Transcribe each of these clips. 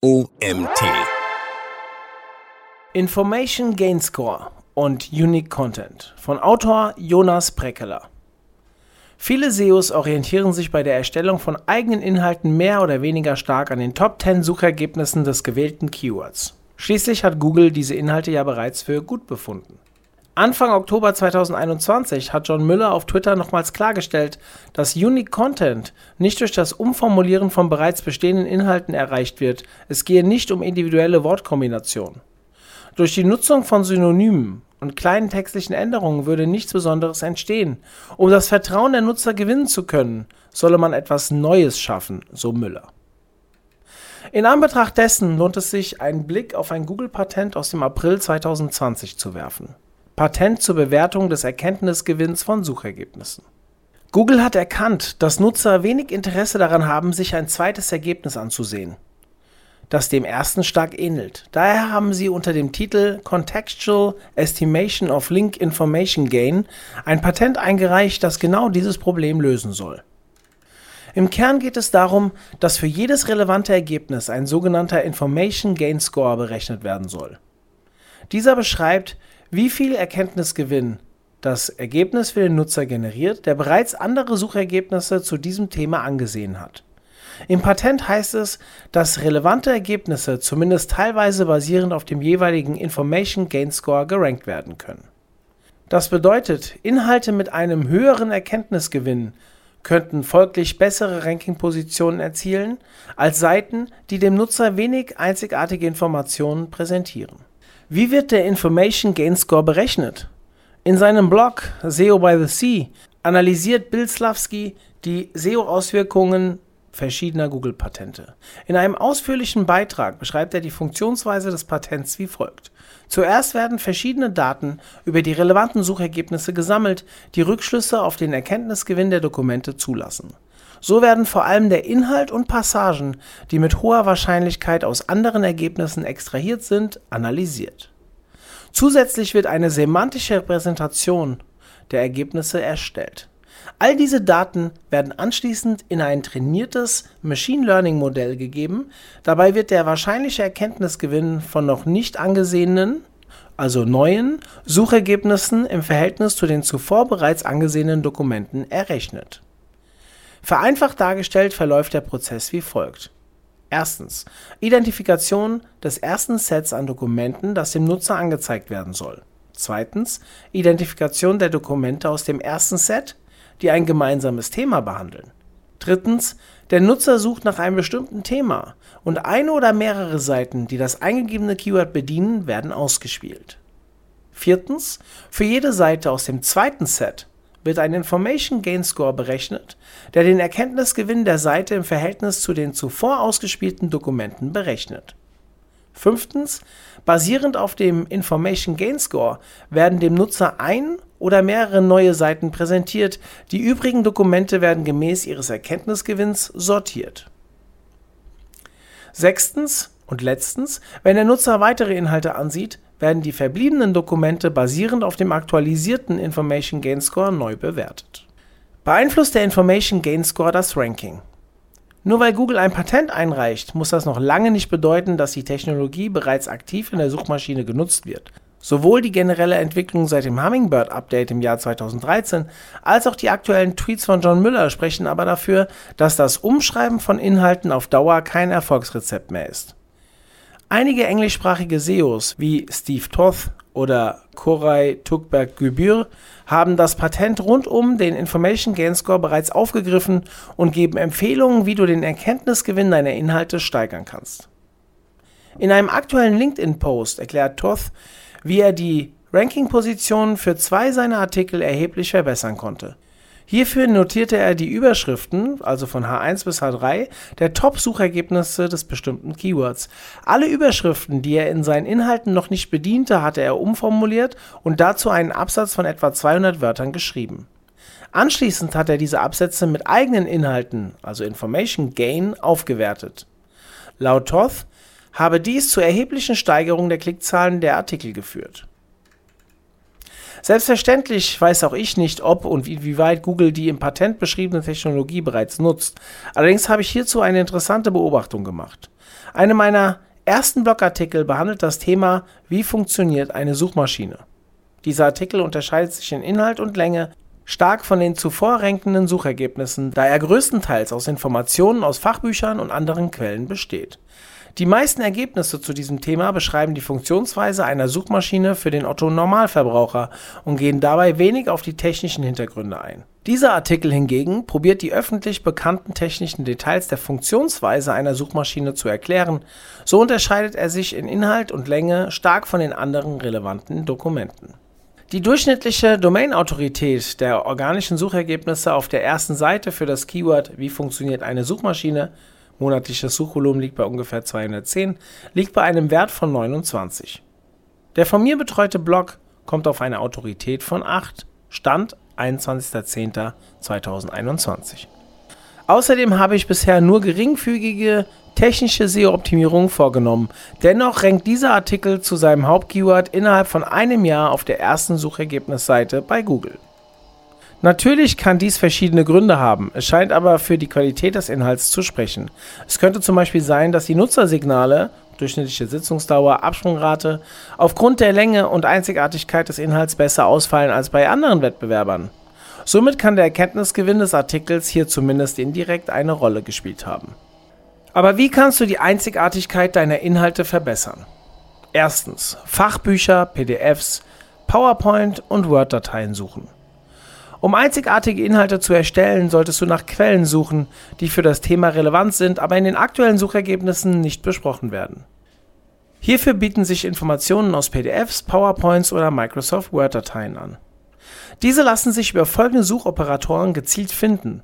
OMT. Information Gain Score und Unique Content von Autor Jonas Breckeler. Viele SEOs orientieren sich bei der Erstellung von eigenen Inhalten mehr oder weniger stark an den Top 10 Suchergebnissen des gewählten Keywords. Schließlich hat Google diese Inhalte ja bereits für gut befunden. Anfang Oktober 2021 hat John Müller auf Twitter nochmals klargestellt, dass Unique Content nicht durch das Umformulieren von bereits bestehenden Inhalten erreicht wird, es gehe nicht um individuelle Wortkombinationen. Durch die Nutzung von Synonymen und kleinen textlichen Änderungen würde nichts Besonderes entstehen. Um das Vertrauen der Nutzer gewinnen zu können, solle man etwas Neues schaffen, so Müller. In Anbetracht dessen lohnt es sich, einen Blick auf ein Google-Patent aus dem April 2020 zu werfen. Patent zur Bewertung des Erkenntnisgewinns von Suchergebnissen. Google hat erkannt, dass Nutzer wenig Interesse daran haben, sich ein zweites Ergebnis anzusehen, das dem ersten stark ähnelt. Daher haben sie unter dem Titel Contextual Estimation of Link Information Gain ein Patent eingereicht, das genau dieses Problem lösen soll. Im Kern geht es darum, dass für jedes relevante Ergebnis ein sogenannter Information Gain Score berechnet werden soll. Dieser beschreibt, wie viel Erkenntnisgewinn das Ergebnis für den Nutzer generiert, der bereits andere Suchergebnisse zu diesem Thema angesehen hat. Im Patent heißt es, dass relevante Ergebnisse zumindest teilweise basierend auf dem jeweiligen Information Gain Score gerankt werden können. Das bedeutet, Inhalte mit einem höheren Erkenntnisgewinn könnten folglich bessere Rankingpositionen erzielen als Seiten, die dem Nutzer wenig einzigartige Informationen präsentieren. Wie wird der Information Gain Score berechnet? In seinem Blog SEO by the Sea analysiert Bill Slavsky die SEO-Auswirkungen verschiedener Google-Patente. In einem ausführlichen Beitrag beschreibt er die Funktionsweise des Patents wie folgt. Zuerst werden verschiedene Daten über die relevanten Suchergebnisse gesammelt, die Rückschlüsse auf den Erkenntnisgewinn der Dokumente zulassen. So werden vor allem der Inhalt und Passagen, die mit hoher Wahrscheinlichkeit aus anderen Ergebnissen extrahiert sind, analysiert. Zusätzlich wird eine semantische Repräsentation der Ergebnisse erstellt. All diese Daten werden anschließend in ein trainiertes Machine Learning Modell gegeben. Dabei wird der wahrscheinliche Erkenntnisgewinn von noch nicht angesehenen, also neuen, Suchergebnissen im Verhältnis zu den zuvor bereits angesehenen Dokumenten errechnet Vereinfacht dargestellt verläuft der Prozess wie folgt. Erstens. Identifikation des ersten Sets an Dokumenten, das dem Nutzer angezeigt werden soll. Zweitens. Identifikation der Dokumente aus dem ersten Set, die ein gemeinsames Thema behandeln. Drittens. Der Nutzer sucht nach einem bestimmten Thema und eine oder mehrere Seiten, die das eingegebene Keyword bedienen, werden ausgespielt. Viertens. Für jede Seite aus dem zweiten Set wird ein Information Gain Score berechnet, der den Erkenntnisgewinn der Seite im Verhältnis zu den zuvor ausgespielten Dokumenten berechnet. Fünftens. Basierend auf dem Information Gain Score werden dem Nutzer ein oder mehrere neue Seiten präsentiert, die übrigen Dokumente werden gemäß ihres Erkenntnisgewinns sortiert. Sechstens und letztens, wenn der Nutzer weitere Inhalte ansieht, werden die verbliebenen Dokumente basierend auf dem aktualisierten Information Gain Score neu bewertet. Beeinflusst der Information Gain Score das Ranking? Nur weil Google ein Patent einreicht, muss das noch lange nicht bedeuten, dass die Technologie bereits aktiv in der Suchmaschine genutzt wird. Sowohl die generelle Entwicklung seit dem Hummingbird Update im Jahr 2013 als auch die aktuellen Tweets von John Müller sprechen aber dafür, dass das Umschreiben von Inhalten auf Dauer kein Erfolgsrezept mehr ist. Einige englischsprachige SEOs wie Steve Toth oder Koray Tukberg-Gübür haben das Patent rund um den Information Gain Score bereits aufgegriffen und geben Empfehlungen, wie du den Erkenntnisgewinn deiner Inhalte steigern kannst. In einem aktuellen LinkedIn-Post erklärt Toth, wie er die Ranking-Positionen für zwei seiner Artikel erheblich verbessern konnte. Hierfür notierte er die Überschriften, also von H1 bis H3, der Top-Suchergebnisse des bestimmten Keywords. Alle Überschriften, die er in seinen Inhalten noch nicht bediente, hatte er umformuliert und dazu einen Absatz von etwa 200 Wörtern geschrieben. Anschließend hat er diese Absätze mit eigenen Inhalten, also Information Gain, aufgewertet. Laut Toth habe dies zur erheblichen Steigerung der Klickzahlen der Artikel geführt. Selbstverständlich weiß auch ich nicht, ob und wie weit Google die im Patent beschriebene Technologie bereits nutzt. Allerdings habe ich hierzu eine interessante Beobachtung gemacht. Eine meiner ersten Blogartikel behandelt das Thema, wie funktioniert eine Suchmaschine. Dieser Artikel unterscheidet sich in Inhalt und Länge stark von den zuvor rankenden Suchergebnissen, da er größtenteils aus Informationen aus Fachbüchern und anderen Quellen besteht. Die meisten Ergebnisse zu diesem Thema beschreiben die Funktionsweise einer Suchmaschine für den Otto-Normalverbraucher und gehen dabei wenig auf die technischen Hintergründe ein. Dieser Artikel hingegen probiert die öffentlich bekannten technischen Details der Funktionsweise einer Suchmaschine zu erklären, so unterscheidet er sich in Inhalt und Länge stark von den anderen relevanten Dokumenten. Die durchschnittliche Domain-Autorität der organischen Suchergebnisse auf der ersten Seite für das Keyword Wie funktioniert eine Suchmaschine monatliches Suchvolumen liegt bei ungefähr 210, liegt bei einem Wert von 29. Der von mir betreute Blog kommt auf eine Autorität von 8, Stand 21.10.2021. Außerdem habe ich bisher nur geringfügige technische SEO-Optimierungen vorgenommen. Dennoch rankt dieser Artikel zu seinem Hauptkeyword innerhalb von einem Jahr auf der ersten Suchergebnisseite bei Google. Natürlich kann dies verschiedene Gründe haben, es scheint aber für die Qualität des Inhalts zu sprechen. Es könnte zum Beispiel sein, dass die Nutzersignale durchschnittliche Sitzungsdauer, Absprungrate aufgrund der Länge und Einzigartigkeit des Inhalts besser ausfallen als bei anderen Wettbewerbern. Somit kann der Erkenntnisgewinn des Artikels hier zumindest indirekt eine Rolle gespielt haben. Aber wie kannst du die Einzigartigkeit deiner Inhalte verbessern? Erstens, Fachbücher, PDFs, PowerPoint und Word-Dateien suchen. Um einzigartige Inhalte zu erstellen, solltest du nach Quellen suchen, die für das Thema relevant sind, aber in den aktuellen Suchergebnissen nicht besprochen werden. Hierfür bieten sich Informationen aus PDFs, PowerPoints oder Microsoft Word-Dateien an. Diese lassen sich über folgende Suchoperatoren gezielt finden.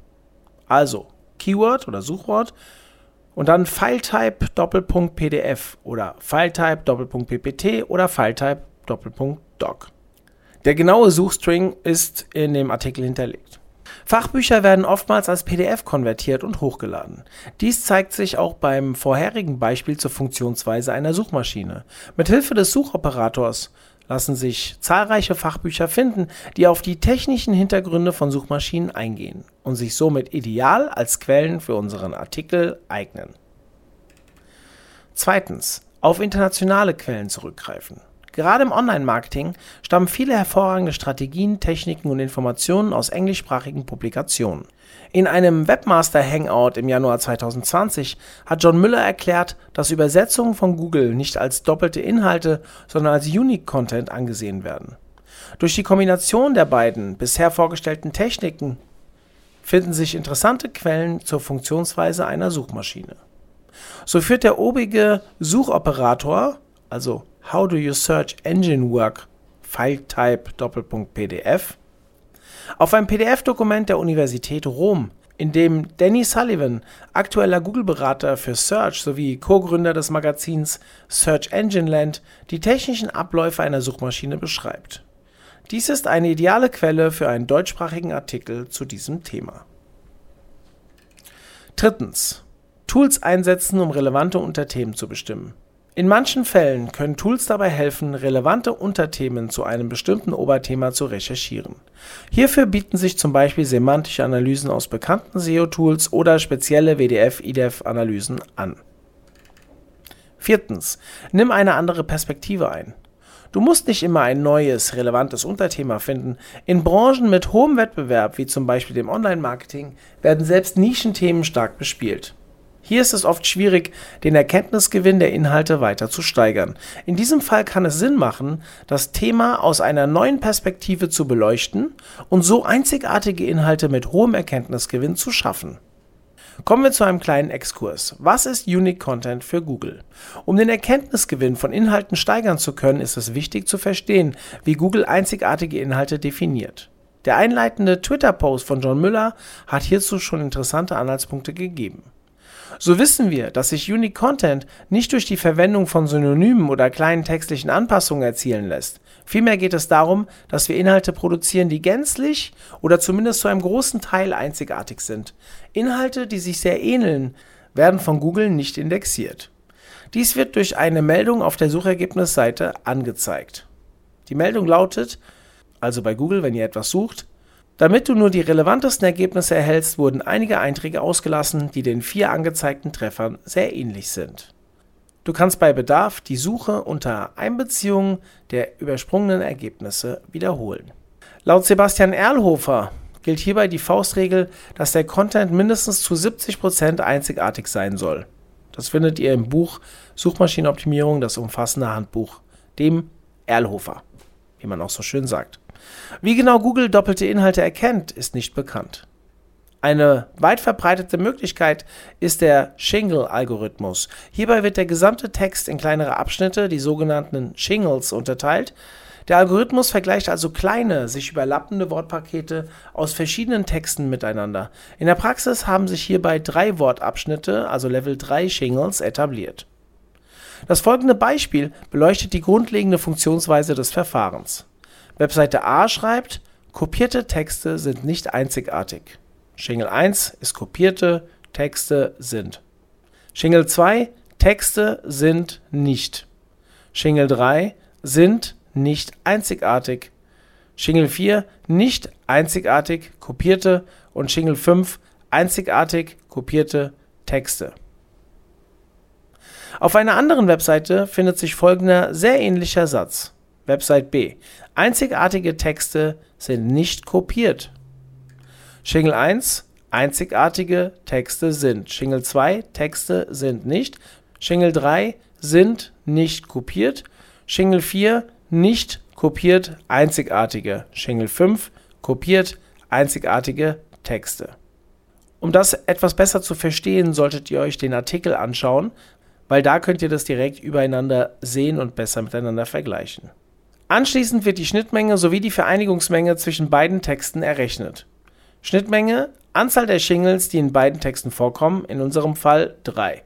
Also Keyword oder Suchwort und dann Filetype Doppelpunkt PDF oder Filetype Doppelpunkt PPT oder Filetype Doppelpunkt Doc. Der genaue Suchstring ist in dem Artikel hinterlegt. Fachbücher werden oftmals als PDF konvertiert und hochgeladen. Dies zeigt sich auch beim vorherigen Beispiel zur Funktionsweise einer Suchmaschine. Mithilfe des Suchoperators lassen sich zahlreiche Fachbücher finden, die auf die technischen Hintergründe von Suchmaschinen eingehen und sich somit ideal als Quellen für unseren Artikel eignen. Zweitens. Auf internationale Quellen zurückgreifen. Gerade im Online-Marketing stammen viele hervorragende Strategien, Techniken und Informationen aus englischsprachigen Publikationen. In einem Webmaster-Hangout im Januar 2020 hat John Müller erklärt, dass Übersetzungen von Google nicht als doppelte Inhalte, sondern als Unique Content angesehen werden. Durch die Kombination der beiden bisher vorgestellten Techniken finden sich interessante Quellen zur Funktionsweise einer Suchmaschine. So führt der obige Suchoperator, also How do you search engine work? Filetype Doppelpunkt PDF auf ein PDF-Dokument der Universität Rom, in dem Danny Sullivan, aktueller Google-Berater für Search sowie Co-Gründer des Magazins Search Engine Land, die technischen Abläufe einer Suchmaschine beschreibt. Dies ist eine ideale Quelle für einen deutschsprachigen Artikel zu diesem Thema. Drittens. Tools einsetzen, um relevante Unterthemen zu bestimmen. In manchen Fällen können Tools dabei helfen, relevante Unterthemen zu einem bestimmten Oberthema zu recherchieren. Hierfür bieten sich zum Beispiel semantische Analysen aus bekannten SEO-Tools oder spezielle WDF-IDEF-Analysen an. Viertens. Nimm eine andere Perspektive ein. Du musst nicht immer ein neues, relevantes Unterthema finden. In Branchen mit hohem Wettbewerb, wie zum Beispiel dem Online-Marketing, werden selbst Nischenthemen stark bespielt. Hier ist es oft schwierig, den Erkenntnisgewinn der Inhalte weiter zu steigern. In diesem Fall kann es Sinn machen, das Thema aus einer neuen Perspektive zu beleuchten und so einzigartige Inhalte mit hohem Erkenntnisgewinn zu schaffen. Kommen wir zu einem kleinen Exkurs. Was ist Unique Content für Google? Um den Erkenntnisgewinn von Inhalten steigern zu können, ist es wichtig zu verstehen, wie Google einzigartige Inhalte definiert. Der einleitende Twitter-Post von John Müller hat hierzu schon interessante Anhaltspunkte gegeben. So wissen wir, dass sich Unique Content nicht durch die Verwendung von Synonymen oder kleinen textlichen Anpassungen erzielen lässt. Vielmehr geht es darum, dass wir Inhalte produzieren, die gänzlich oder zumindest zu einem großen Teil einzigartig sind. Inhalte, die sich sehr ähneln, werden von Google nicht indexiert. Dies wird durch eine Meldung auf der Suchergebnisseite angezeigt. Die Meldung lautet, also bei Google, wenn ihr etwas sucht. Damit du nur die relevantesten Ergebnisse erhältst, wurden einige Einträge ausgelassen, die den vier angezeigten Treffern sehr ähnlich sind. Du kannst bei Bedarf die Suche unter Einbeziehung der übersprungenen Ergebnisse wiederholen. Laut Sebastian Erlhofer gilt hierbei die Faustregel, dass der Content mindestens zu 70% einzigartig sein soll. Das findet ihr im Buch Suchmaschinenoptimierung, das umfassende Handbuch, dem Erlhofer, wie man auch so schön sagt. Wie genau Google doppelte Inhalte erkennt, ist nicht bekannt. Eine weit verbreitete Möglichkeit ist der Shingle-Algorithmus. Hierbei wird der gesamte Text in kleinere Abschnitte, die sogenannten Shingles, unterteilt. Der Algorithmus vergleicht also kleine, sich überlappende Wortpakete aus verschiedenen Texten miteinander. In der Praxis haben sich hierbei drei Wortabschnitte, also Level 3 Shingles, etabliert. Das folgende Beispiel beleuchtet die grundlegende Funktionsweise des Verfahrens. Webseite A schreibt, kopierte Texte sind nicht einzigartig. Shingle 1 ist kopierte Texte sind. Shingle 2 Texte sind nicht. Shingle 3 sind nicht einzigartig. Shingle 4 nicht einzigartig kopierte und Shingle 5 einzigartig kopierte Texte. Auf einer anderen Webseite findet sich folgender sehr ähnlicher Satz. Website B. Einzigartige Texte sind nicht kopiert. Shingle 1, einzigartige Texte sind. Shingle 2, Texte sind nicht. Shingle 3 sind nicht kopiert. Shingle 4 nicht kopiert, einzigartige. Shingle 5 kopiert, einzigartige Texte. Um das etwas besser zu verstehen, solltet ihr euch den Artikel anschauen, weil da könnt ihr das direkt übereinander sehen und besser miteinander vergleichen. Anschließend wird die Schnittmenge sowie die Vereinigungsmenge zwischen beiden Texten errechnet. Schnittmenge, Anzahl der Shingles, die in beiden Texten vorkommen, in unserem Fall 3.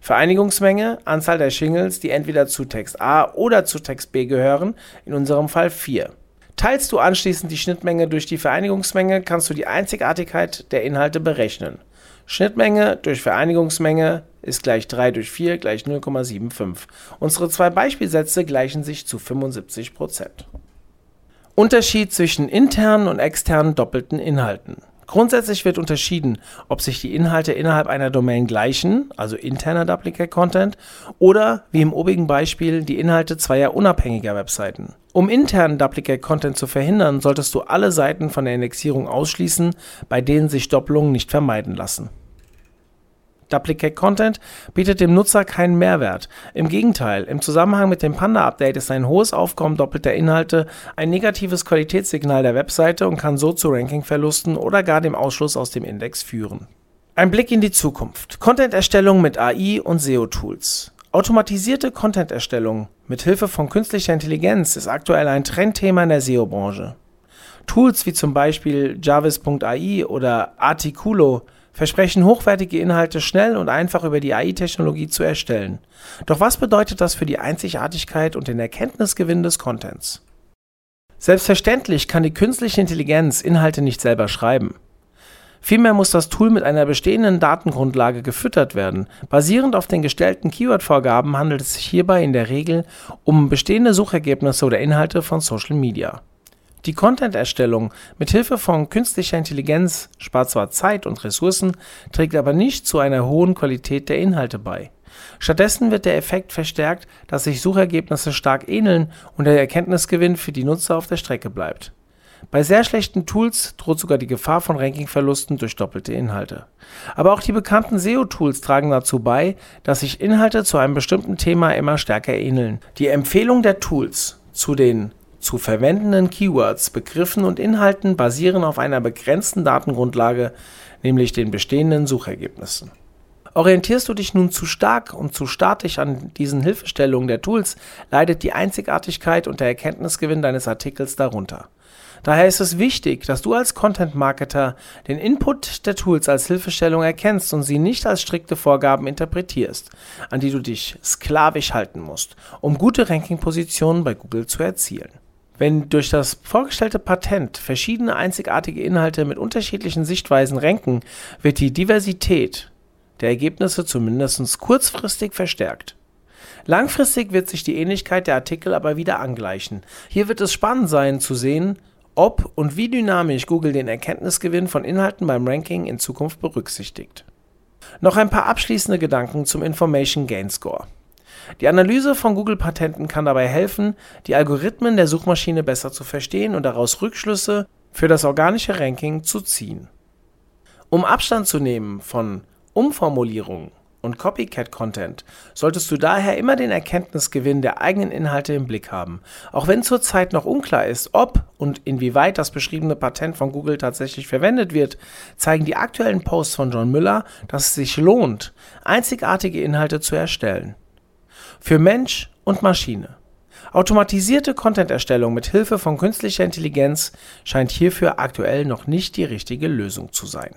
Vereinigungsmenge, Anzahl der Shingles, die entweder zu Text A oder zu Text B gehören, in unserem Fall 4. Teilst du anschließend die Schnittmenge durch die Vereinigungsmenge, kannst du die Einzigartigkeit der Inhalte berechnen. Schnittmenge durch Vereinigungsmenge ist gleich 3 durch 4 gleich 0,75. Unsere zwei Beispielsätze gleichen sich zu 75%. Unterschied zwischen internen und externen doppelten Inhalten. Grundsätzlich wird unterschieden, ob sich die Inhalte innerhalb einer Domain gleichen, also interner Duplicate Content, oder wie im obigen Beispiel die Inhalte zweier unabhängiger Webseiten. Um internen Duplicate Content zu verhindern, solltest du alle Seiten von der Indexierung ausschließen, bei denen sich Doppelungen nicht vermeiden lassen. Duplicate Content bietet dem Nutzer keinen Mehrwert. Im Gegenteil, im Zusammenhang mit dem Panda-Update ist ein hohes Aufkommen doppelter Inhalte ein negatives Qualitätssignal der Webseite und kann so zu Rankingverlusten oder gar dem Ausschluss aus dem Index führen. Ein Blick in die Zukunft. Content-Erstellung mit AI und SEO-Tools. Automatisierte Content-Erstellung mit Hilfe von künstlicher Intelligenz ist aktuell ein Trendthema in der SEO-Branche. Tools wie zum Beispiel Jarvis.ai oder Articulo versprechen hochwertige Inhalte schnell und einfach über die AI-Technologie zu erstellen. Doch was bedeutet das für die Einzigartigkeit und den Erkenntnisgewinn des Contents? Selbstverständlich kann die künstliche Intelligenz Inhalte nicht selber schreiben. Vielmehr muss das Tool mit einer bestehenden Datengrundlage gefüttert werden. Basierend auf den gestellten Keyword-Vorgaben handelt es sich hierbei in der Regel um bestehende Suchergebnisse oder Inhalte von Social Media. Die Content-Erstellung mit Hilfe von künstlicher Intelligenz spart zwar Zeit und Ressourcen, trägt aber nicht zu einer hohen Qualität der Inhalte bei. Stattdessen wird der Effekt verstärkt, dass sich Suchergebnisse stark ähneln und der Erkenntnisgewinn für die Nutzer auf der Strecke bleibt. Bei sehr schlechten Tools droht sogar die Gefahr von Rankingverlusten durch doppelte Inhalte. Aber auch die bekannten SEO-Tools tragen dazu bei, dass sich Inhalte zu einem bestimmten Thema immer stärker ähneln. Die Empfehlung der Tools zu den zu verwendenden Keywords, Begriffen und Inhalten basieren auf einer begrenzten Datengrundlage, nämlich den bestehenden Suchergebnissen. Orientierst du dich nun zu stark und zu statisch an diesen Hilfestellungen der Tools, leidet die Einzigartigkeit und der Erkenntnisgewinn deines Artikels darunter. Daher ist es wichtig, dass du als Content Marketer den Input der Tools als Hilfestellung erkennst und sie nicht als strikte Vorgaben interpretierst, an die du dich sklavisch halten musst, um gute Rankingpositionen bei Google zu erzielen. Wenn durch das vorgestellte Patent verschiedene einzigartige Inhalte mit unterschiedlichen Sichtweisen ranken, wird die Diversität der Ergebnisse zumindest kurzfristig verstärkt. Langfristig wird sich die Ähnlichkeit der Artikel aber wieder angleichen. Hier wird es spannend sein zu sehen, ob und wie dynamisch Google den Erkenntnisgewinn von Inhalten beim Ranking in Zukunft berücksichtigt. Noch ein paar abschließende Gedanken zum Information Gain Score. Die Analyse von Google-Patenten kann dabei helfen, die Algorithmen der Suchmaschine besser zu verstehen und daraus Rückschlüsse für das organische Ranking zu ziehen. Um Abstand zu nehmen von Umformulierungen und Copycat-Content solltest du daher immer den Erkenntnisgewinn der eigenen Inhalte im Blick haben. Auch wenn zurzeit noch unklar ist, ob und inwieweit das beschriebene Patent von Google tatsächlich verwendet wird, zeigen die aktuellen Posts von John Müller, dass es sich lohnt, einzigartige Inhalte zu erstellen. Für Mensch und Maschine. Automatisierte Content-Erstellung mit Hilfe von künstlicher Intelligenz scheint hierfür aktuell noch nicht die richtige Lösung zu sein.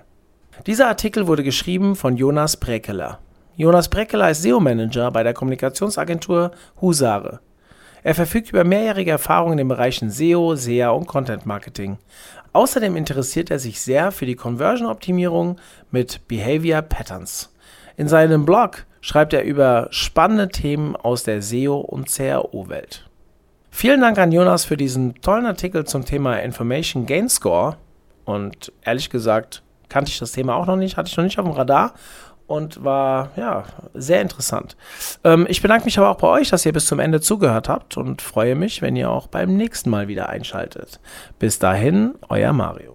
Dieser Artikel wurde geschrieben von Jonas Brekeler. Jonas Brekeler ist SEO-Manager bei der Kommunikationsagentur Husare. Er verfügt über mehrjährige Erfahrung in den Bereichen SEO, SEA und Content Marketing. Außerdem interessiert er sich sehr für die Conversion-Optimierung mit Behavior Patterns. In seinem Blog schreibt er über spannende Themen aus der SEO- und CRO-Welt. Vielen Dank an Jonas für diesen tollen Artikel zum Thema Information Gain Score. Und ehrlich gesagt kannte ich das Thema auch noch nicht, hatte ich noch nicht auf dem Radar und war ja sehr interessant. Ähm, ich bedanke mich aber auch bei euch, dass ihr bis zum Ende zugehört habt und freue mich, wenn ihr auch beim nächsten Mal wieder einschaltet. Bis dahin, euer Mario.